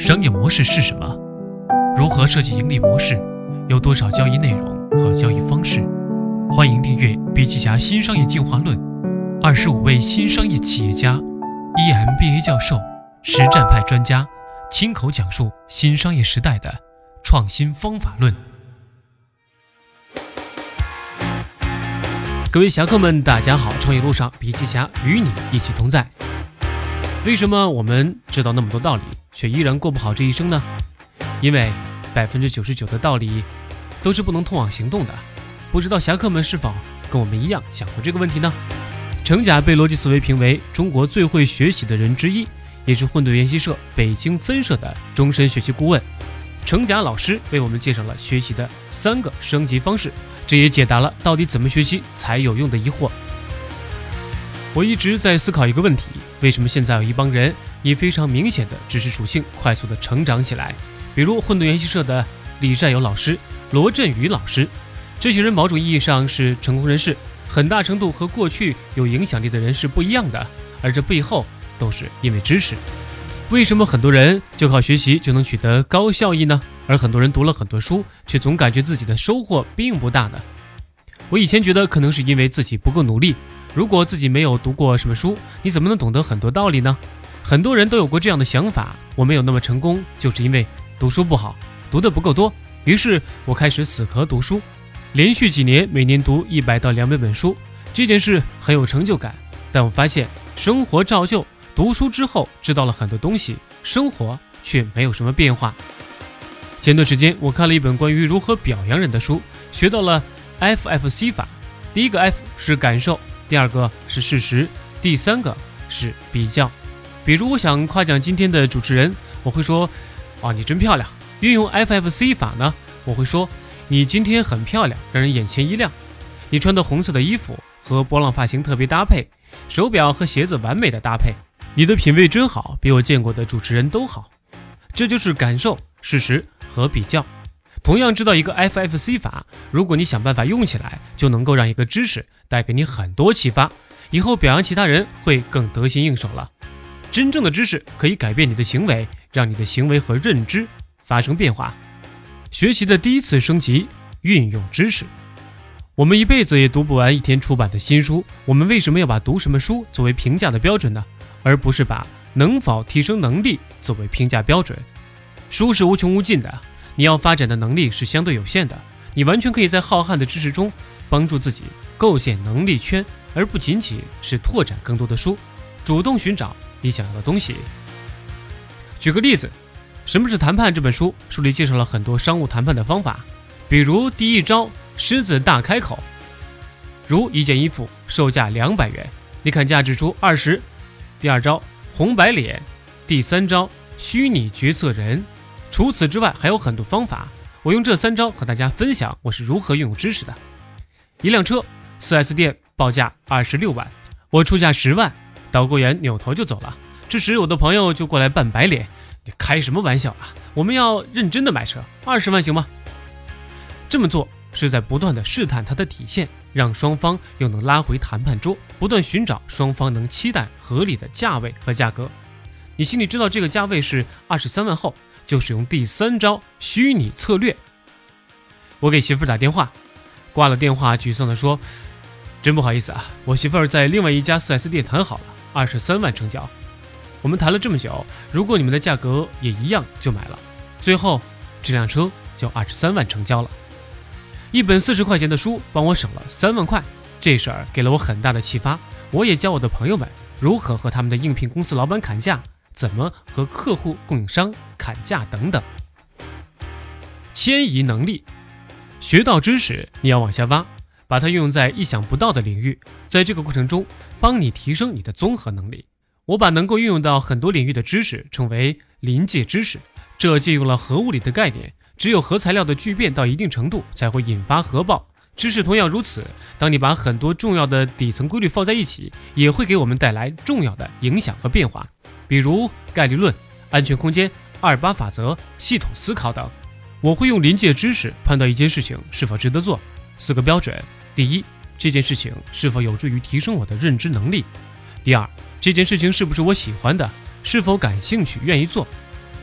商业模式是什么？如何设计盈利模式？有多少交易内容和交易方式？欢迎订阅《笔记侠新商业进化论》，二十五位新商业企业家、EMBA 教授、实战派专家亲口讲述新商业时代的创新方法论。各位侠客们，大家好！创业路上，笔记侠与你一起同在。为什么我们知道那么多道理，却依然过不好这一生呢？因为百分之九十九的道理都是不能通往行动的。不知道侠客们是否跟我们一样想过这个问题呢？程甲被逻辑思维评为中国最会学习的人之一，也是混沌研习社北京分社的终身学习顾问。程甲老师为我们介绍了学习的三个升级方式，这也解答了到底怎么学习才有用的疑惑。我一直在思考一个问题：为什么现在有一帮人以非常明显的知识属性快速的成长起来？比如混沌研习社的李善友老师、罗振宇老师，这些人某种意义上是成功人士，很大程度和过去有影响力的人是不一样的，而这背后都是因为知识。为什么很多人就靠学习就能取得高效益呢？而很多人读了很多书，却总感觉自己的收获并不大呢？我以前觉得可能是因为自己不够努力。如果自己没有读过什么书，你怎么能懂得很多道理呢？很多人都有过这样的想法：我没有那么成功，就是因为读书不好，读的不够多。于是我开始死磕读书，连续几年每年读一百到两百本书，这件事很有成就感。但我发现生活照旧，读书之后知道了很多东西，生活却没有什么变化。前段时间我看了一本关于如何表扬人的书，学到了 FFC 法。第一个 F 是感受。第二个是事实，第三个是比较。比如，我想夸奖今天的主持人，我会说：“啊，你真漂亮。”运用 FFC 法呢，我会说：“你今天很漂亮，让人眼前一亮。”你穿的红色的衣服和波浪发型特别搭配，手表和鞋子完美的搭配。你的品味真好，比我见过的主持人都好。这就是感受、事实和比较。同样知道一个 FFC 法，如果你想办法用起来，就能够让一个知识带给你很多启发，以后表扬其他人会更得心应手了。真正的知识可以改变你的行为，让你的行为和认知发生变化。学习的第一次升级，运用知识。我们一辈子也读不完一天出版的新书，我们为什么要把读什么书作为评价的标准呢？而不是把能否提升能力作为评价标准？书是无穷无尽的。你要发展的能力是相对有限的，你完全可以在浩瀚的知识中帮助自己构建能力圈，而不仅仅是拓展更多的书，主动寻找你想要的东西。举个例子，《什么是谈判》这本书书里介绍了很多商务谈判的方法，比如第一招狮子大开口，如一件衣服售价两百元，你砍价指出二十；第二招红白脸，第三招虚拟决策人。除此之外还有很多方法，我用这三招和大家分享我是如何运用知识的。一辆车，4S 店报价二十六万，我出价十万，导购员扭头就走了。这时我的朋友就过来扮白脸：“你开什么玩笑啊？我们要认真的买车，二十万行吗？”这么做是在不断的试探他的底线，让双方又能拉回谈判桌，不断寻找双方能期待合理的价位和价格。你心里知道这个价位是二十三万后。就使用第三招虚拟策略。我给媳妇儿打电话，挂了电话，沮丧地说：“真不好意思啊，我媳妇儿在另外一家 4S 店谈好了，二十三万成交。我们谈了这么久，如果你们的价格也一样，就买了。最后这辆车就二十三万成交了。一本四十块钱的书帮我省了三万块，这事儿给了我很大的启发。我也教我的朋友们如何和他们的应聘公司老板砍价。”怎么和客户、供应商砍价等等。迁移能力，学到知识你要往下挖，把它运用在意想不到的领域，在这个过程中帮你提升你的综合能力。我把能够运用到很多领域的知识称为临界知识，这借用了核物理的概念，只有核材料的聚变到一定程度才会引发核爆。知识同样如此，当你把很多重要的底层规律放在一起，也会给我们带来重要的影响和变化。比如概率论、安全空间、二八法则、系统思考等，我会用临界知识判断一件事情是否值得做。四个标准：第一，这件事情是否有助于提升我的认知能力；第二，这件事情是不是我喜欢的，是否感兴趣、愿意做；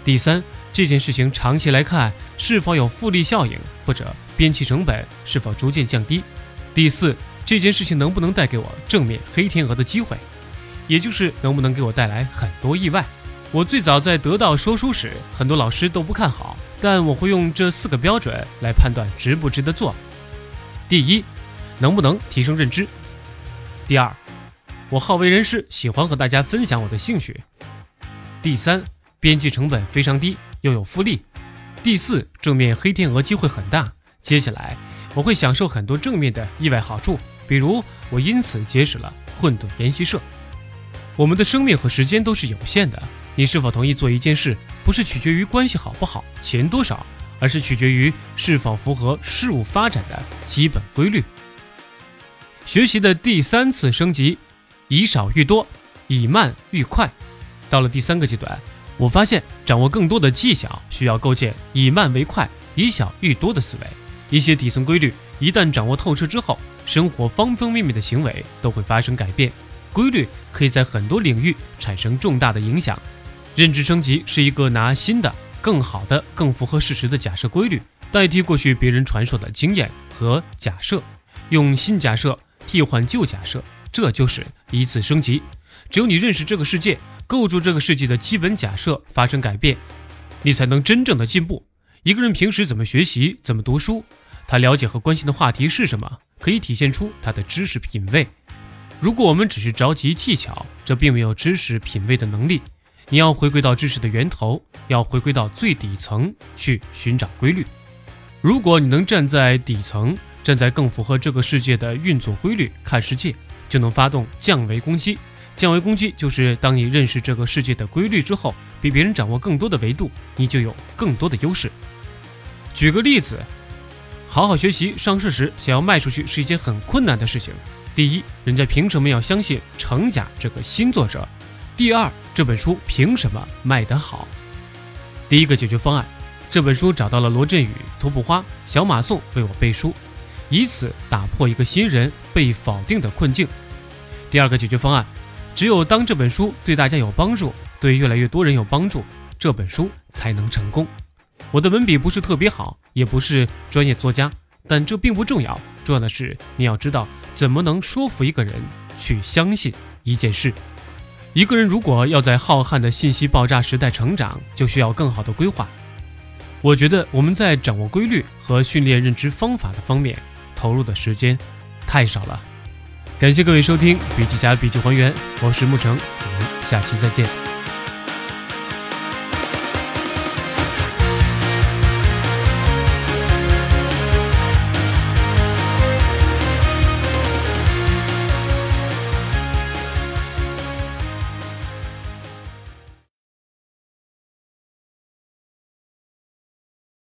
第三，这件事情长期来看是否有复利效应，或者边际成本是否逐渐降低？第四，这件事情能不能带给我正面黑天鹅的机会，也就是能不能给我带来很多意外？我最早在得到说书时，很多老师都不看好，但我会用这四个标准来判断值不值得做。第一，能不能提升认知？第二，我好为人师，喜欢和大家分享我的兴趣。第三。编辑成本非常低，又有复利。第四，正面黑天鹅机会很大。接下来我会享受很多正面的意外好处，比如我因此结识了混沌研习社。我们的生命和时间都是有限的，你是否同意做一件事，不是取决于关系好不好、钱多少，而是取决于是否符合事物发展的基本规律。学习的第三次升级，以少愈多，以慢愈快。到了第三个阶段。我发现，掌握更多的技巧需要构建以慢为快、以小愈多的思维。一些底层规律一旦掌握透彻之后，生活方方面面的行为都会发生改变。规律可以在很多领域产生重大的影响。认知升级是一个拿新的、更好的、更符合事实的假设规律代替过去别人传授的经验和假设，用新假设替换旧假设，这就是一次升级。只有你认识这个世界。构筑这个世界的基本假设发生改变，你才能真正的进步。一个人平时怎么学习，怎么读书，他了解和关心的话题是什么，可以体现出他的知识品味。如果我们只是着急技巧，这并没有知识品味的能力。你要回归到知识的源头，要回归到最底层去寻找规律。如果你能站在底层，站在更符合这个世界的运作规律看世界，就能发动降维攻击。降维攻击就是当你认识这个世界的规律之后，比别人掌握更多的维度，你就有更多的优势。举个例子，好好学习，上市时想要卖出去是一件很困难的事情。第一，人家凭什么要相信程甲这个新作者？第二，这本书凭什么卖得好？第一个解决方案，这本书找到了罗振宇、托布花、小马宋为我背书，以此打破一个新人被否定的困境。第二个解决方案。只有当这本书对大家有帮助，对越来越多人有帮助，这本书才能成功。我的文笔不是特别好，也不是专业作家，但这并不重要。重要的是你要知道怎么能说服一个人去相信一件事。一个人如果要在浩瀚的信息爆炸时代成长，就需要更好的规划。我觉得我们在掌握规律和训练认知方法的方面投入的时间太少了。感谢各位收听《笔记侠笔记还原》，我是沐橙，我们下期再见。